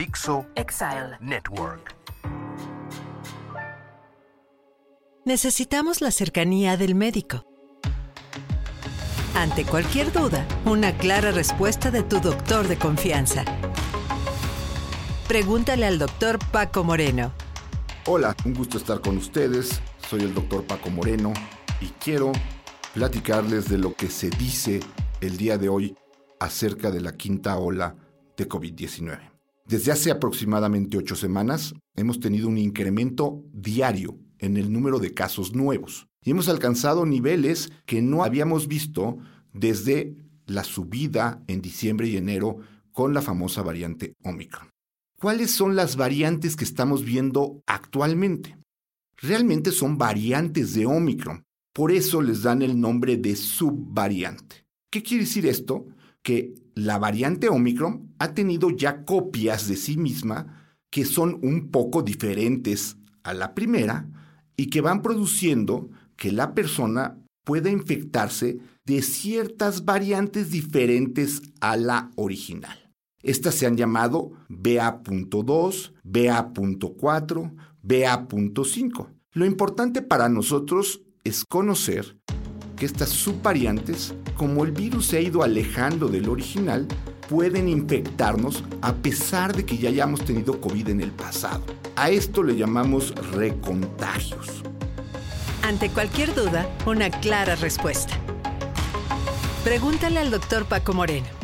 Dixo Exile Network. Necesitamos la cercanía del médico. Ante cualquier duda, una clara respuesta de tu doctor de confianza. Pregúntale al doctor Paco Moreno. Hola, un gusto estar con ustedes. Soy el doctor Paco Moreno y quiero platicarles de lo que se dice el día de hoy acerca de la quinta ola de COVID-19. Desde hace aproximadamente ocho semanas hemos tenido un incremento diario en el número de casos nuevos y hemos alcanzado niveles que no habíamos visto desde la subida en diciembre y enero con la famosa variante Omicron. ¿Cuáles son las variantes que estamos viendo actualmente? Realmente son variantes de Omicron, por eso les dan el nombre de subvariante. ¿Qué quiere decir esto? Que la variante Omicron ha tenido ya copias de sí misma que son un poco diferentes a la primera y que van produciendo que la persona pueda infectarse de ciertas variantes diferentes a la original. Estas se han llamado BA.2, BA.4, BA.5. Lo importante para nosotros es conocer que estas subvariantes, como el virus se ha ido alejando del original, pueden infectarnos a pesar de que ya hayamos tenido COVID en el pasado. A esto le llamamos recontagios. Ante cualquier duda, una clara respuesta. Pregúntale al doctor Paco Moreno.